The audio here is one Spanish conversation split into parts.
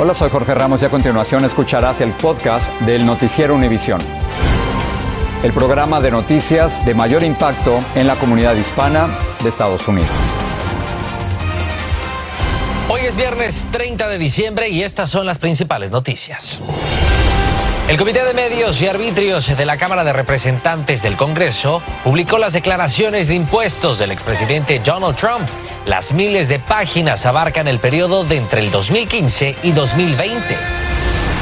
Hola, soy Jorge Ramos y a continuación escucharás el podcast del Noticiero Univisión. El programa de noticias de mayor impacto en la comunidad hispana de Estados Unidos. Hoy es viernes 30 de diciembre y estas son las principales noticias. El Comité de Medios y Arbitrios de la Cámara de Representantes del Congreso publicó las declaraciones de impuestos del expresidente Donald Trump. Las miles de páginas abarcan el periodo de entre el 2015 y 2020.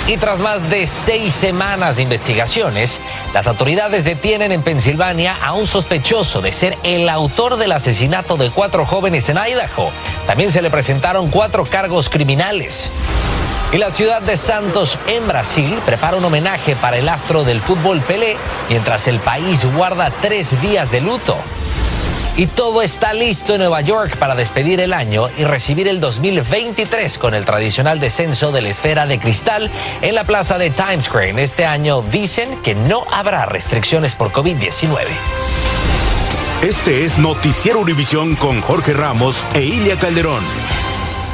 Y tras más de seis semanas de investigaciones, las autoridades detienen en Pensilvania a un sospechoso de ser el autor del asesinato de cuatro jóvenes en Idaho. También se le presentaron cuatro cargos criminales. Y la ciudad de Santos, en Brasil, prepara un homenaje para el astro del fútbol Pelé, mientras el país guarda tres días de luto. Y todo está listo en Nueva York para despedir el año y recibir el 2023 con el tradicional descenso de la esfera de cristal en la plaza de Times Square. Este año dicen que no habrá restricciones por COVID-19. Este es Noticiero Univisión con Jorge Ramos e Ilia Calderón.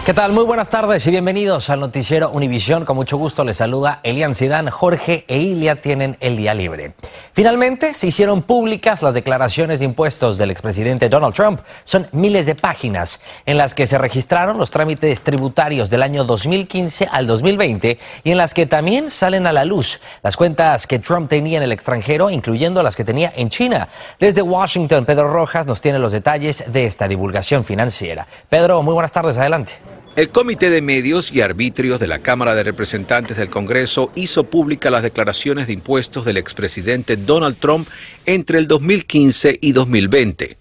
¿Qué tal? Muy buenas tardes y bienvenidos al noticiero Univisión. Con mucho gusto les saluda Elian Sidán. Jorge e Ilia tienen el día libre. Finalmente se hicieron públicas las declaraciones de impuestos del expresidente Donald Trump. Son miles de páginas en las que se registraron los trámites tributarios del año 2015 al 2020 y en las que también salen a la luz las cuentas que Trump tenía en el extranjero, incluyendo las que tenía en China. Desde Washington, Pedro Rojas nos tiene los detalles de esta divulgación financiera. Pedro, muy buenas tardes, adelante. El Comité de Medios y Arbitrios de la Cámara de Representantes del Congreso hizo pública las declaraciones de impuestos del expresidente Donald Trump entre el 2015 y 2020.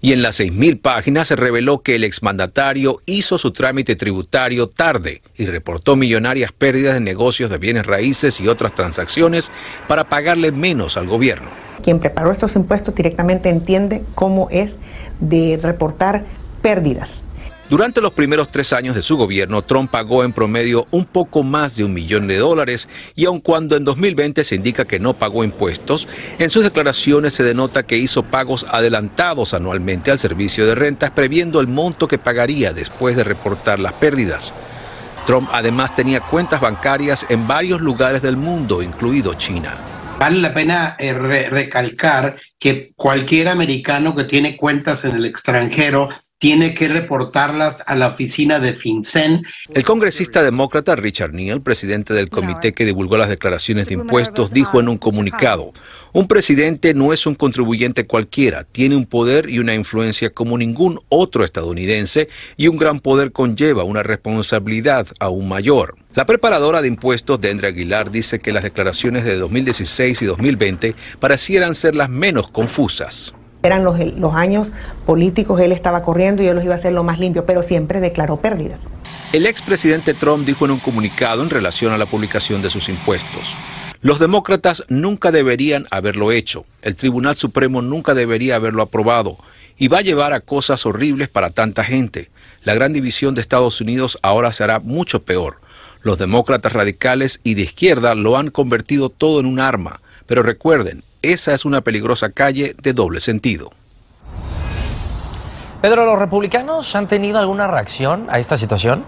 Y en las 6.000 páginas se reveló que el exmandatario hizo su trámite tributario tarde y reportó millonarias pérdidas en negocios de bienes raíces y otras transacciones para pagarle menos al gobierno. Quien preparó estos impuestos directamente entiende cómo es de reportar pérdidas durante los primeros tres años de su gobierno, Trump pagó en promedio un poco más de un millón de dólares y aun cuando en 2020 se indica que no pagó impuestos, en sus declaraciones se denota que hizo pagos adelantados anualmente al servicio de rentas previendo el monto que pagaría después de reportar las pérdidas. Trump además tenía cuentas bancarias en varios lugares del mundo, incluido China. Vale la pena eh, recalcar que cualquier americano que tiene cuentas en el extranjero tiene que reportarlas a la oficina de FinCEN. El congresista demócrata Richard Neal, presidente del comité que divulgó las declaraciones de impuestos, dijo en un comunicado, un presidente no es un contribuyente cualquiera, tiene un poder y una influencia como ningún otro estadounidense y un gran poder conlleva una responsabilidad aún mayor. La preparadora de impuestos, Dendra Aguilar, dice que las declaraciones de 2016 y 2020 parecieran ser las menos confusas. Eran los, los años políticos, él estaba corriendo y yo los iba a hacer lo más limpio, pero siempre declaró pérdidas. El expresidente Trump dijo en un comunicado en relación a la publicación de sus impuestos. Los demócratas nunca deberían haberlo hecho, el Tribunal Supremo nunca debería haberlo aprobado y va a llevar a cosas horribles para tanta gente. La gran división de Estados Unidos ahora será mucho peor. Los demócratas radicales y de izquierda lo han convertido todo en un arma. Pero recuerden, esa es una peligrosa calle de doble sentido. Pedro, ¿los republicanos han tenido alguna reacción a esta situación?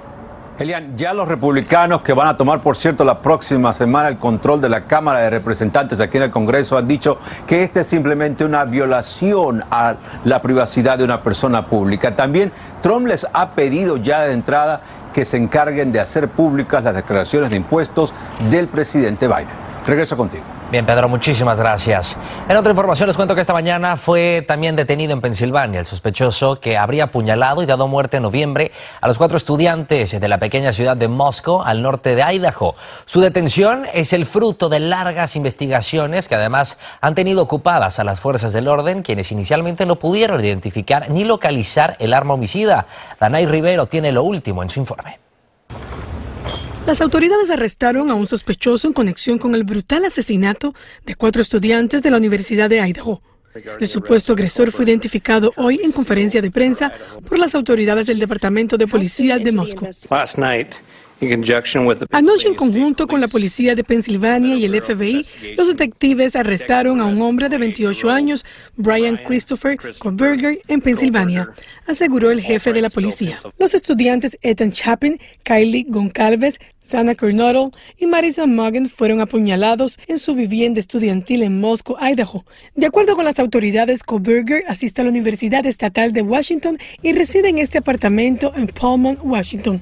Elian, ya los republicanos que van a tomar, por cierto, la próxima semana el control de la Cámara de Representantes aquí en el Congreso han dicho que este es simplemente una violación a la privacidad de una persona pública. También Trump les ha pedido ya de entrada que se encarguen de hacer públicas las declaraciones de impuestos del presidente Biden. Regreso contigo. Bien, Pedro, muchísimas gracias. En otra información les cuento que esta mañana fue también detenido en Pensilvania el sospechoso que habría apuñalado y dado muerte en noviembre a los cuatro estudiantes de la pequeña ciudad de Moscow, al norte de Idaho. Su detención es el fruto de largas investigaciones que además han tenido ocupadas a las fuerzas del orden, quienes inicialmente no pudieron identificar ni localizar el arma homicida. Danay Rivero tiene lo último en su informe. Las autoridades arrestaron a un sospechoso en conexión con el brutal asesinato de cuatro estudiantes de la Universidad de Idaho. El supuesto agresor fue identificado hoy en conferencia de prensa por las autoridades del Departamento de Policía de Moscú. Anoche, en conjunto con la policía de Pensilvania y el FBI, los detectives arrestaron a un hombre de 28 años, Brian Christopher Koberger, en Pensilvania, aseguró el jefe de la policía. Los estudiantes Ethan Chapin, Kylie Goncalves, Sana Kernodle y Marison Morgan fueron apuñalados en su vivienda estudiantil en Moscow, Idaho. De acuerdo con las autoridades, Koberger asiste a la Universidad Estatal de Washington y reside en este apartamento en Pullman, Washington.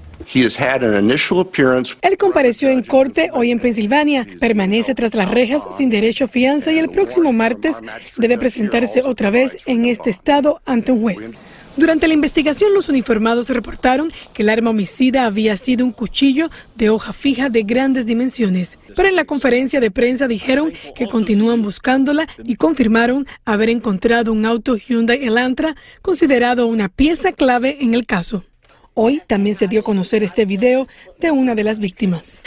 Él compareció en corte hoy en Pensilvania, permanece tras las rejas sin derecho a fianza y el próximo martes debe presentarse otra vez en este estado ante un juez. Durante la investigación, los uniformados reportaron que el arma homicida había sido un cuchillo de hoja fija de grandes dimensiones. Pero en la conferencia de prensa dijeron que continúan buscándola y confirmaron haber encontrado un auto Hyundai Elantra considerado una pieza clave en el caso. Hoy también se dio a conocer este video de una de las víctimas.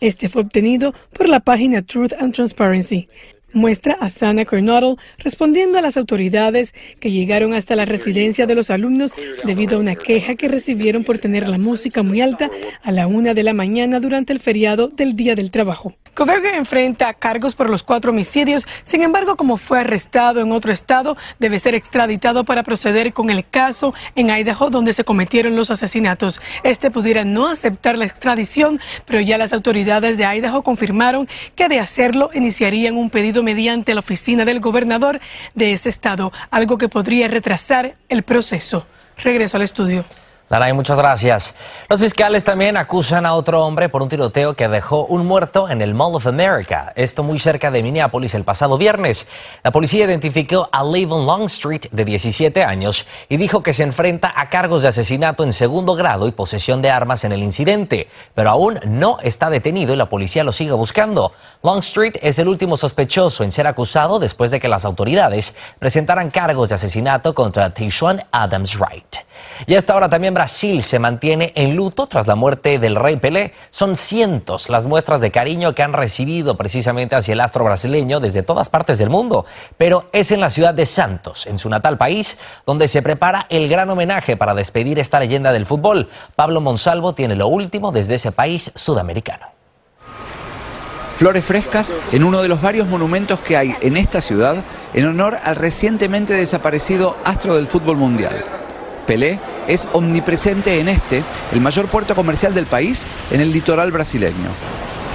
Este fue obtenido por la página Truth and Transparency muestra a Sana Kernodle respondiendo a las autoridades que llegaron hasta la residencia de los alumnos debido a una queja que recibieron por tener la música muy alta a la una de la mañana durante el feriado del Día del Trabajo. Coverger enfrenta cargos por los cuatro homicidios, sin embargo, como fue arrestado en otro estado, debe ser extraditado para proceder con el caso en Idaho donde se cometieron los asesinatos. Este pudiera no aceptar la extradición, pero ya las autoridades de Idaho confirmaron que de hacerlo iniciarían un pedido mediante la oficina del gobernador de ese estado, algo que podría retrasar el proceso. Regreso al estudio. Daray, muchas gracias. Los fiscales también acusan a otro hombre por un tiroteo que dejó un muerto en el Mall of America, esto muy cerca de Minneapolis el pasado viernes. La policía identificó a Lavon Longstreet, de 17 años, y dijo que se enfrenta a cargos de asesinato en segundo grado y posesión de armas en el incidente, pero aún no está detenido y la policía lo sigue buscando. Longstreet es el último sospechoso en ser acusado después de que las autoridades presentaran cargos de asesinato contra Tayshaun Adams Wright. Y hasta ahora también Brasil se mantiene en luto tras la muerte del rey Pelé. Son cientos las muestras de cariño que han recibido precisamente hacia el astro brasileño desde todas partes del mundo. Pero es en la ciudad de Santos, en su natal país, donde se prepara el gran homenaje para despedir esta leyenda del fútbol. Pablo Monsalvo tiene lo último desde ese país sudamericano. Flores frescas en uno de los varios monumentos que hay en esta ciudad en honor al recientemente desaparecido astro del fútbol mundial. Pelé es omnipresente en este, el mayor puerto comercial del país, en el litoral brasileño.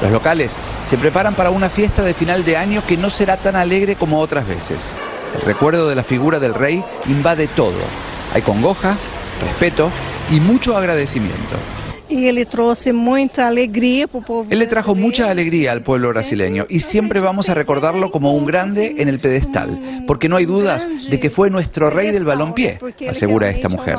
Los locales se preparan para una fiesta de final de año que no será tan alegre como otras veces. El recuerdo de la figura del rey invade todo. Hay congoja, respeto y mucho agradecimiento y él mucha alegría Él le trajo mucha alegría al pueblo brasileño y siempre vamos a recordarlo como un grande en el pedestal, porque no hay dudas de que fue nuestro rey del balompié, asegura esta mujer.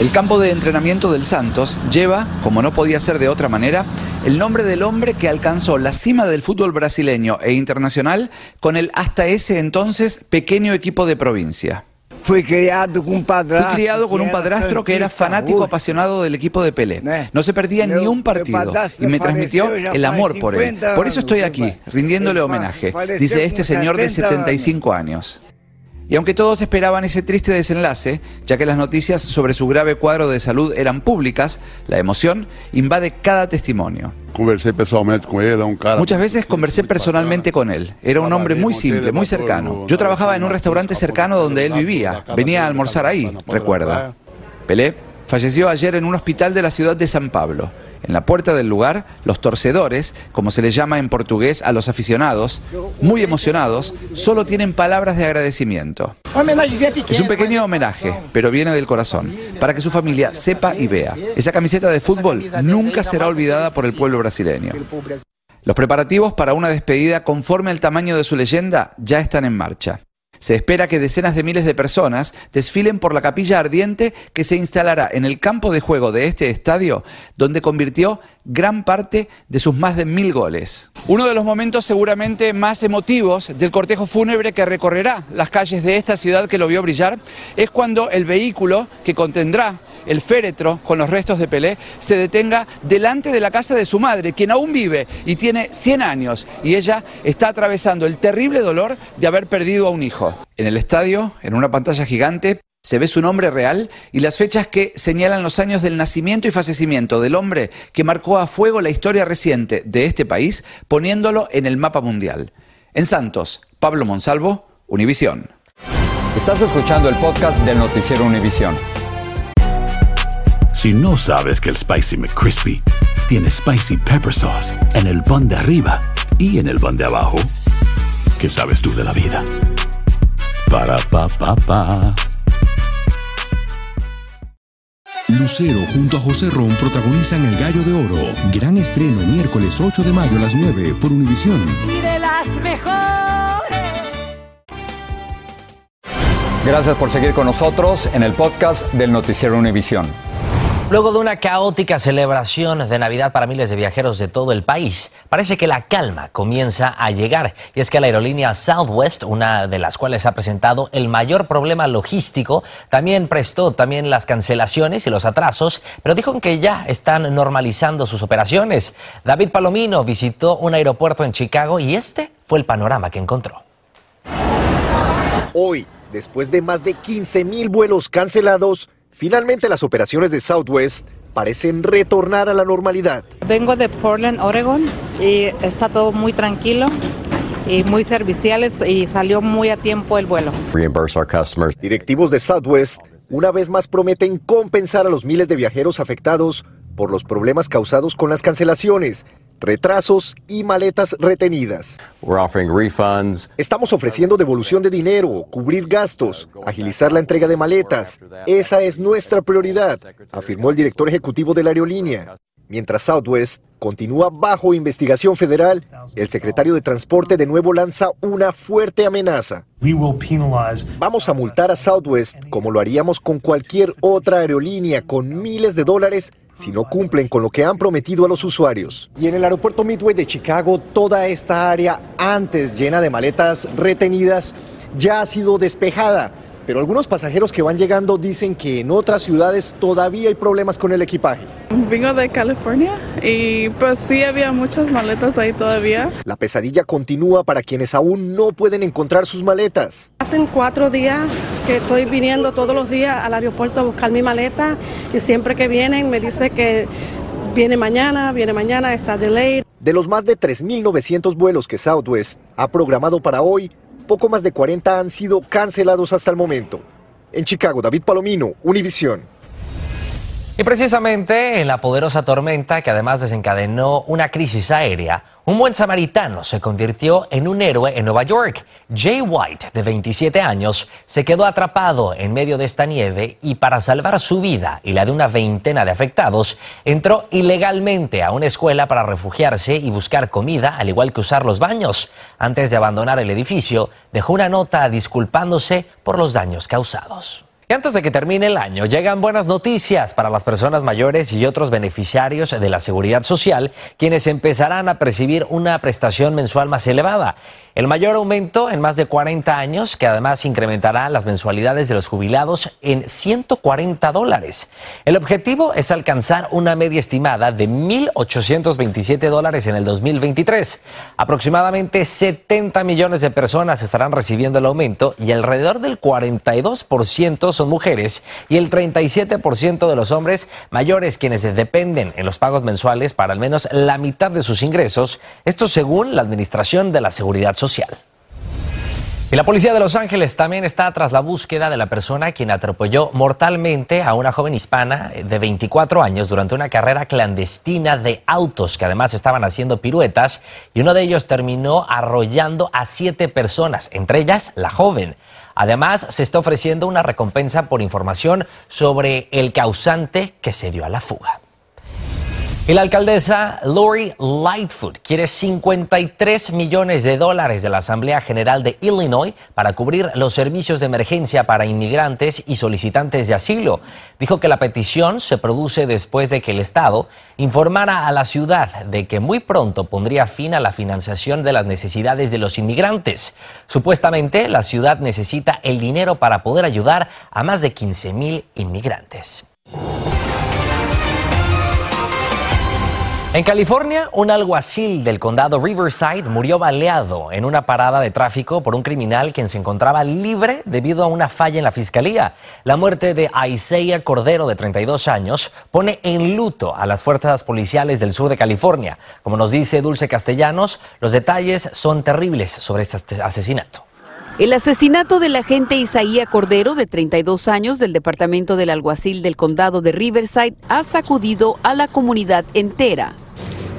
El campo de entrenamiento del Santos lleva, como no podía ser de otra manera, el nombre del hombre que alcanzó la cima del fútbol brasileño e internacional con el hasta ese entonces pequeño equipo de provincia. Fui criado con un padrastro. Fui criado con un padrastro que era fanático apasionado del equipo de Pelé. No se perdía ni un partido y me transmitió el amor por él. Por eso estoy aquí, rindiéndole homenaje, dice este señor de 75 años. Y aunque todos esperaban ese triste desenlace, ya que las noticias sobre su grave cuadro de salud eran públicas, la emoción invade cada testimonio. Muchas veces conversé personalmente con él. Era un hombre muy simple, muy cercano. Yo trabajaba en un restaurante cercano donde él vivía. Venía a almorzar ahí, recuerda. Pelé falleció ayer en un hospital de la ciudad de San Pablo. En la puerta del lugar, los torcedores, como se les llama en portugués a los aficionados, muy emocionados, solo tienen palabras de agradecimiento. Es un pequeño homenaje, pero viene del corazón, para que su familia sepa y vea. Esa camiseta de fútbol nunca será olvidada por el pueblo brasileño. Los preparativos para una despedida conforme al tamaño de su leyenda ya están en marcha. Se espera que decenas de miles de personas desfilen por la capilla ardiente que se instalará en el campo de juego de este estadio, donde convirtió gran parte de sus más de mil goles. Uno de los momentos seguramente más emotivos del cortejo fúnebre que recorrerá las calles de esta ciudad que lo vio brillar es cuando el vehículo que contendrá el féretro con los restos de Pelé se detenga delante de la casa de su madre, quien aún vive y tiene 100 años, y ella está atravesando el terrible dolor de haber perdido a un hijo. En el estadio, en una pantalla gigante, se ve su nombre real y las fechas que señalan los años del nacimiento y fallecimiento del hombre que marcó a fuego la historia reciente de este país, poniéndolo en el mapa mundial. En Santos, Pablo Monsalvo, Univisión. Estás escuchando el podcast del noticiero Univisión. Si no sabes que el Spicy McCrispy tiene Spicy Pepper Sauce en el pan de arriba y en el pan de abajo, ¿qué sabes tú de la vida? Para, pa, pa, pa. Lucero junto a José Ron protagonizan El Gallo de Oro. Gran estreno miércoles 8 de mayo a las 9 por Univisión. Y de las mejores. Gracias por seguir con nosotros en el podcast del noticiero Univisión. Luego de una caótica celebración de Navidad para miles de viajeros de todo el país, parece que la calma comienza a llegar. Y es que la aerolínea Southwest, una de las cuales ha presentado el mayor problema logístico, también prestó también las cancelaciones y los atrasos, pero dijo que ya están normalizando sus operaciones. David Palomino visitó un aeropuerto en Chicago y este fue el panorama que encontró. Hoy, después de más de 15 mil vuelos cancelados, Finalmente las operaciones de Southwest parecen retornar a la normalidad. Vengo de Portland, Oregon, y está todo muy tranquilo y muy serviciales y salió muy a tiempo el vuelo. Directivos de Southwest una vez más prometen compensar a los miles de viajeros afectados por los problemas causados con las cancelaciones retrasos y maletas retenidas. Estamos ofreciendo devolución de dinero, cubrir gastos, agilizar la entrega de maletas. Esa es nuestra prioridad, afirmó el director ejecutivo de la aerolínea. Mientras Southwest continúa bajo investigación federal, el secretario de Transporte de nuevo lanza una fuerte amenaza. Vamos a multar a Southwest como lo haríamos con cualquier otra aerolínea con miles de dólares si no cumplen con lo que han prometido a los usuarios. Y en el aeropuerto Midway de Chicago, toda esta área antes llena de maletas retenidas ya ha sido despejada. Pero algunos pasajeros que van llegando dicen que en otras ciudades todavía hay problemas con el equipaje. Vengo de California y pues sí había muchas maletas ahí todavía. La pesadilla continúa para quienes aún no pueden encontrar sus maletas. Hacen cuatro días que estoy viniendo todos los días al aeropuerto a buscar mi maleta y siempre que vienen me dice que viene mañana, viene mañana, está delayed. De los más de 3.900 vuelos que Southwest ha programado para hoy, poco más de 40 han sido cancelados hasta el momento. En Chicago, David Palomino, Univisión. Y precisamente en la poderosa tormenta que además desencadenó una crisis aérea, un buen samaritano se convirtió en un héroe en Nueva York. Jay White, de 27 años, se quedó atrapado en medio de esta nieve y para salvar su vida y la de una veintena de afectados, entró ilegalmente a una escuela para refugiarse y buscar comida, al igual que usar los baños. Antes de abandonar el edificio, dejó una nota disculpándose por los daños causados. Y antes de que termine el año, llegan buenas noticias para las personas mayores y otros beneficiarios de la seguridad social, quienes empezarán a percibir una prestación mensual más elevada. El mayor aumento en más de 40 años, que además incrementará las mensualidades de los jubilados en 140 dólares. El objetivo es alcanzar una media estimada de 1.827 dólares en el 2023. Aproximadamente 70 millones de personas estarán recibiendo el aumento y alrededor del 42% son mujeres y el 37% de los hombres mayores quienes dependen en los pagos mensuales para al menos la mitad de sus ingresos, esto según la Administración de la Seguridad Social. Y la policía de Los Ángeles también está tras la búsqueda de la persona quien atropelló mortalmente a una joven hispana de 24 años durante una carrera clandestina de autos que además estaban haciendo piruetas y uno de ellos terminó arrollando a siete personas, entre ellas la joven. Además, se está ofreciendo una recompensa por información sobre el causante que se dio a la fuga. Y la alcaldesa Lori Lightfoot quiere 53 millones de dólares de la Asamblea General de Illinois para cubrir los servicios de emergencia para inmigrantes y solicitantes de asilo. Dijo que la petición se produce después de que el Estado informara a la ciudad de que muy pronto pondría fin a la financiación de las necesidades de los inmigrantes. Supuestamente, la ciudad necesita el dinero para poder ayudar a más de 15 mil inmigrantes. En California, un alguacil del condado Riverside murió baleado en una parada de tráfico por un criminal quien se encontraba libre debido a una falla en la fiscalía. La muerte de Isaiah Cordero, de 32 años, pone en luto a las fuerzas policiales del sur de California. Como nos dice Dulce Castellanos, los detalles son terribles sobre este asesinato. El asesinato del agente Isaías Cordero, de 32 años, del Departamento del Alguacil del Condado de Riverside, ha sacudido a la comunidad entera.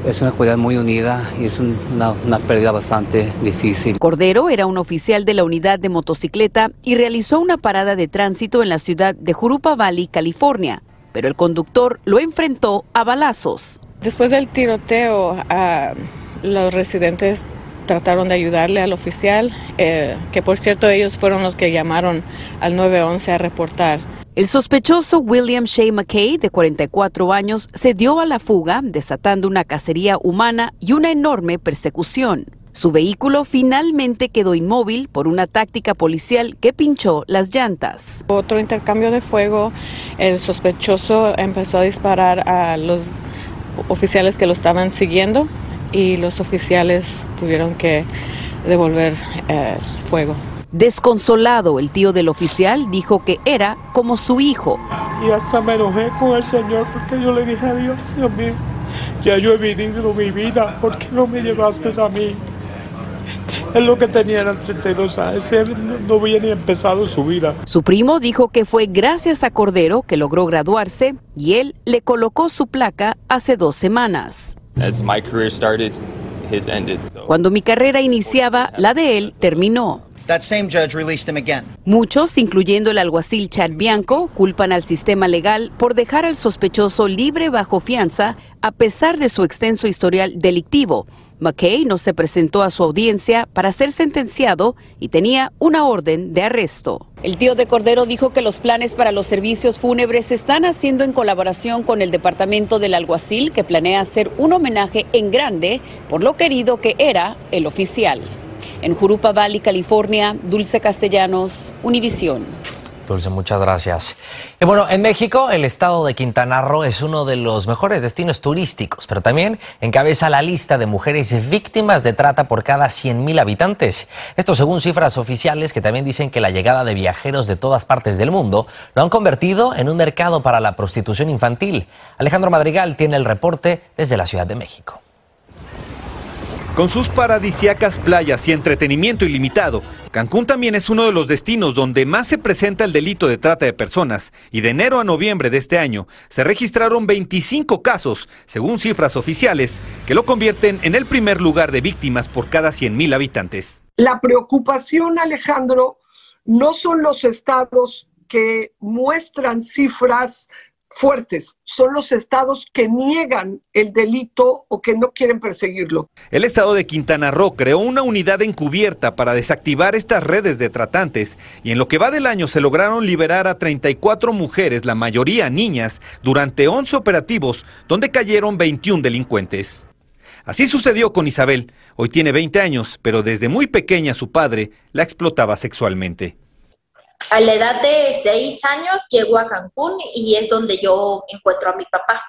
Es una comunidad muy unida y es una, una, pérdida bastante difícil. Cordero era un oficial de la unidad de motocicleta y realizó una parada de tránsito en la ciudad de Jurupa Valley, California, pero el conductor lo enfrentó a balazos. Después del tiroteo, uh, los residentes trataron de ayudarle al oficial, eh, que por cierto ellos fueron los que llamaron al 911 a reportar. El sospechoso William Shea McKay, de 44 años, se dio a la fuga, desatando una cacería humana y una enorme persecución. Su vehículo finalmente quedó inmóvil por una táctica policial que pinchó las llantas. Otro intercambio de fuego, el sospechoso empezó a disparar a los oficiales que lo estaban siguiendo y los oficiales tuvieron que devolver eh, fuego. Desconsolado, el tío del oficial dijo que era como su hijo. Y hasta me enojé con el Señor porque yo le dije a Dios, Dios mío, ya yo he vivido mi vida, ¿por qué no me llevaste a mí? Él lo que tenía eran 32 años, él no había ni empezado su vida. Su primo dijo que fue gracias a Cordero que logró graduarse y él le colocó su placa hace dos semanas. Cuando mi carrera iniciaba, la de él terminó. Muchos, incluyendo el alguacil Chad Bianco, culpan al sistema legal por dejar al sospechoso libre bajo fianza a pesar de su extenso historial delictivo. McKay no se presentó a su audiencia para ser sentenciado y tenía una orden de arresto. El tío de Cordero dijo que los planes para los servicios fúnebres se están haciendo en colaboración con el departamento del alguacil que planea hacer un homenaje en grande por lo querido que era el oficial. En Jurupa Valley, California, Dulce Castellanos, Univisión. Dulce, muchas gracias. Y bueno, en México, el estado de Quintana Roo es uno de los mejores destinos turísticos, pero también encabeza la lista de mujeres víctimas de trata por cada 100.000 habitantes. Esto según cifras oficiales que también dicen que la llegada de viajeros de todas partes del mundo lo han convertido en un mercado para la prostitución infantil. Alejandro Madrigal tiene el reporte desde la Ciudad de México. Con sus paradisiacas playas y entretenimiento ilimitado, Cancún también es uno de los destinos donde más se presenta el delito de trata de personas y de enero a noviembre de este año se registraron 25 casos, según cifras oficiales, que lo convierten en el primer lugar de víctimas por cada 100.000 habitantes. La preocupación, Alejandro, no son los estados que muestran cifras fuertes, son los estados que niegan el delito o que no quieren perseguirlo. El estado de Quintana Roo creó una unidad encubierta para desactivar estas redes de tratantes y en lo que va del año se lograron liberar a 34 mujeres, la mayoría niñas, durante 11 operativos donde cayeron 21 delincuentes. Así sucedió con Isabel. Hoy tiene 20 años, pero desde muy pequeña su padre la explotaba sexualmente a la edad de seis años llego a Cancún y es donde yo encuentro a mi papá.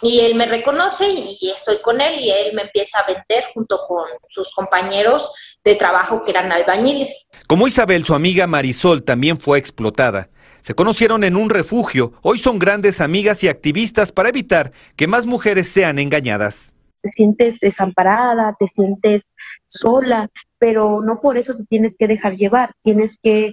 Y él me reconoce y estoy con él y él me empieza a vender junto con sus compañeros de trabajo que eran albañiles. Como Isabel, su amiga Marisol también fue explotada. Se conocieron en un refugio, hoy son grandes amigas y activistas para evitar que más mujeres sean engañadas. Te sientes desamparada, te sientes sola, pero no por eso te tienes que dejar llevar, tienes que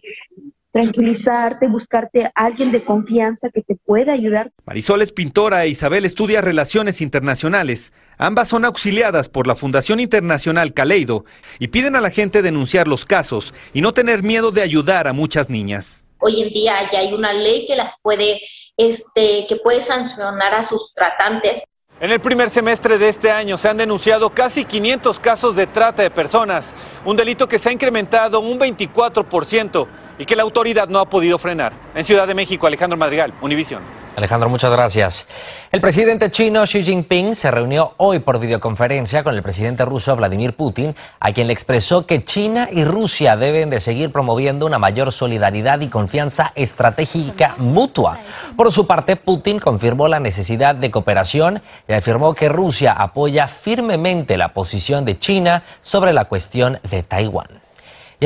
tranquilizarte, buscarte a alguien de confianza que te pueda ayudar. Marisol es pintora e Isabel estudia relaciones internacionales. Ambas son auxiliadas por la Fundación Internacional Caleido y piden a la gente denunciar los casos y no tener miedo de ayudar a muchas niñas. Hoy en día ya hay una ley que las puede, este, que puede sancionar a sus tratantes. En el primer semestre de este año se han denunciado casi 500 casos de trata de personas, un delito que se ha incrementado un 24% y que la autoridad no ha podido frenar. En Ciudad de México, Alejandro Madrigal, Univisión. Alejandro, muchas gracias. El presidente chino Xi Jinping se reunió hoy por videoconferencia con el presidente ruso Vladimir Putin, a quien le expresó que China y Rusia deben de seguir promoviendo una mayor solidaridad y confianza estratégica mutua. Por su parte, Putin confirmó la necesidad de cooperación y afirmó que Rusia apoya firmemente la posición de China sobre la cuestión de Taiwán.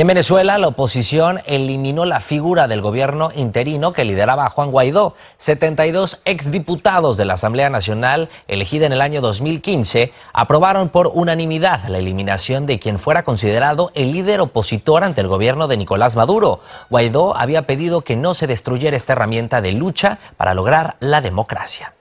En Venezuela, la oposición eliminó la figura del gobierno interino que lideraba Juan Guaidó. 72 exdiputados de la Asamblea Nacional, elegida en el año 2015, aprobaron por unanimidad la eliminación de quien fuera considerado el líder opositor ante el gobierno de Nicolás Maduro. Guaidó había pedido que no se destruyera esta herramienta de lucha para lograr la democracia.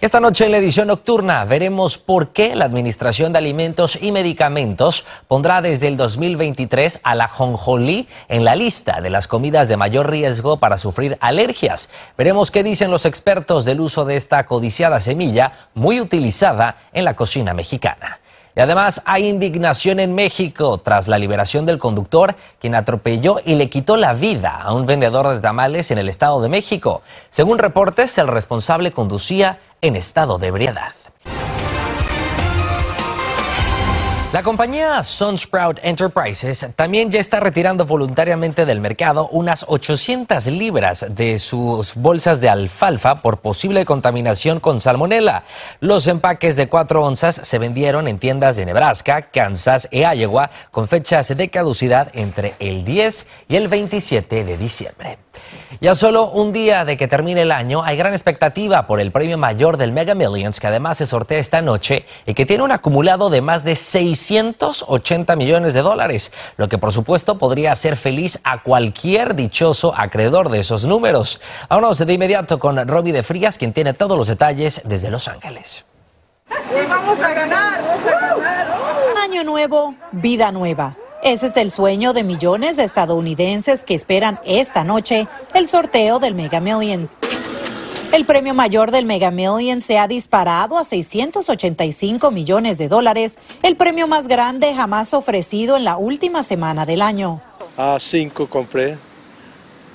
Esta noche en la edición nocturna veremos por qué la Administración de Alimentos y Medicamentos pondrá desde el 2023 a la jonjolí en la lista de las comidas de mayor riesgo para sufrir alergias. Veremos qué dicen los expertos del uso de esta codiciada semilla muy utilizada en la cocina mexicana. Y además hay indignación en México tras la liberación del conductor, quien atropelló y le quitó la vida a un vendedor de tamales en el Estado de México. Según reportes, el responsable conducía en estado de ebriedad. La compañía Sunsprout Enterprises también ya está retirando voluntariamente del mercado unas 800 libras de sus bolsas de alfalfa por posible contaminación con salmonela. Los empaques de 4 onzas se vendieron en tiendas de Nebraska, Kansas y Iowa con fechas de caducidad entre el 10 y el 27 de diciembre. Ya solo un día de que termine el año, hay gran expectativa por el premio mayor del Mega Millions, que además se sortea esta noche y que tiene un acumulado de más de 680 millones de dólares, lo que por supuesto podría hacer feliz a cualquier dichoso acreedor de esos números. Vámonos de inmediato con Robbie de Frías, quien tiene todos los detalles desde Los Ángeles. vamos a ganar, vamos a ganar. Año nuevo, vida nueva. Ese es el sueño de millones de estadounidenses que esperan esta noche el sorteo del Mega Millions. El premio mayor del Mega Millions se ha disparado a 685 millones de dólares, el premio más grande jamás ofrecido en la última semana del año. A cinco compré,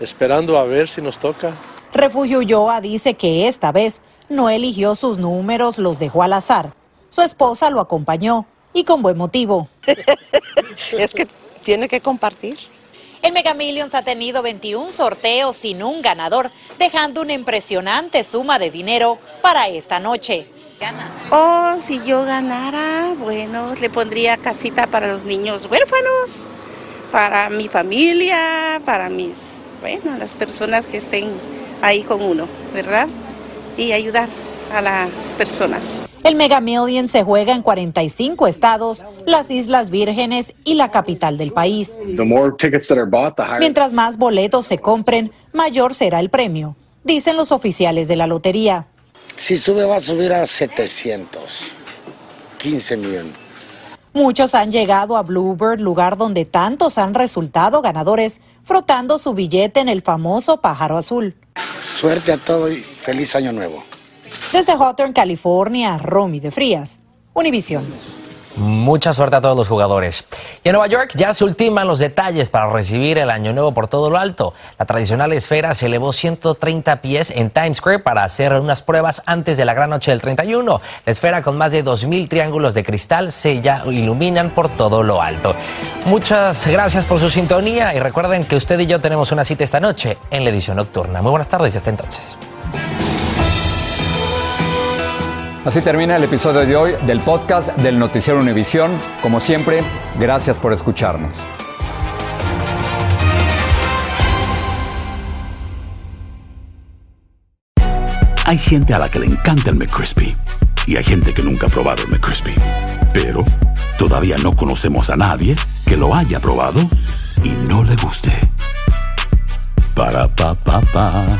esperando a ver si nos toca. Refugio Ulloa dice que esta vez no eligió sus números, los dejó al azar. Su esposa lo acompañó y con buen motivo. es que tiene que compartir. El Mega Millions ha tenido 21 sorteos sin un ganador, dejando una impresionante suma de dinero para esta noche. Oh, si yo ganara, bueno, le pondría casita para los niños huérfanos, para mi familia, para mis, bueno, las personas que estén ahí con uno, ¿verdad? Y ayudar a las personas. El Mega Million se juega en 45 estados, las Islas Vírgenes y la capital del país. Mientras más boletos se compren, mayor será el premio, dicen los oficiales de la lotería. Si sube va a subir a 700, 15 millones. Muchos han llegado a Bluebird, lugar donde tantos han resultado ganadores, frotando su billete en el famoso pájaro azul. Suerte a todos y feliz año nuevo. Desde Hawthorne, California, Romy de Frías, Univision. Mucha suerte a todos los jugadores. Y en Nueva York ya se ultiman los detalles para recibir el Año Nuevo por todo lo alto. La tradicional esfera se elevó 130 pies en Times Square para hacer unas pruebas antes de la gran noche del 31. La esfera con más de 2.000 triángulos de cristal se ya iluminan por todo lo alto. Muchas gracias por su sintonía y recuerden que usted y yo tenemos una cita esta noche en la edición nocturna. Muy buenas tardes y hasta entonces. Así termina el episodio de hoy del podcast del Noticiero Univisión. Como siempre, gracias por escucharnos. Hay gente a la que le encanta el McCrispy y hay gente que nunca ha probado el McCrispy. Pero todavía no conocemos a nadie que lo haya probado y no le guste. Para pa pa pa.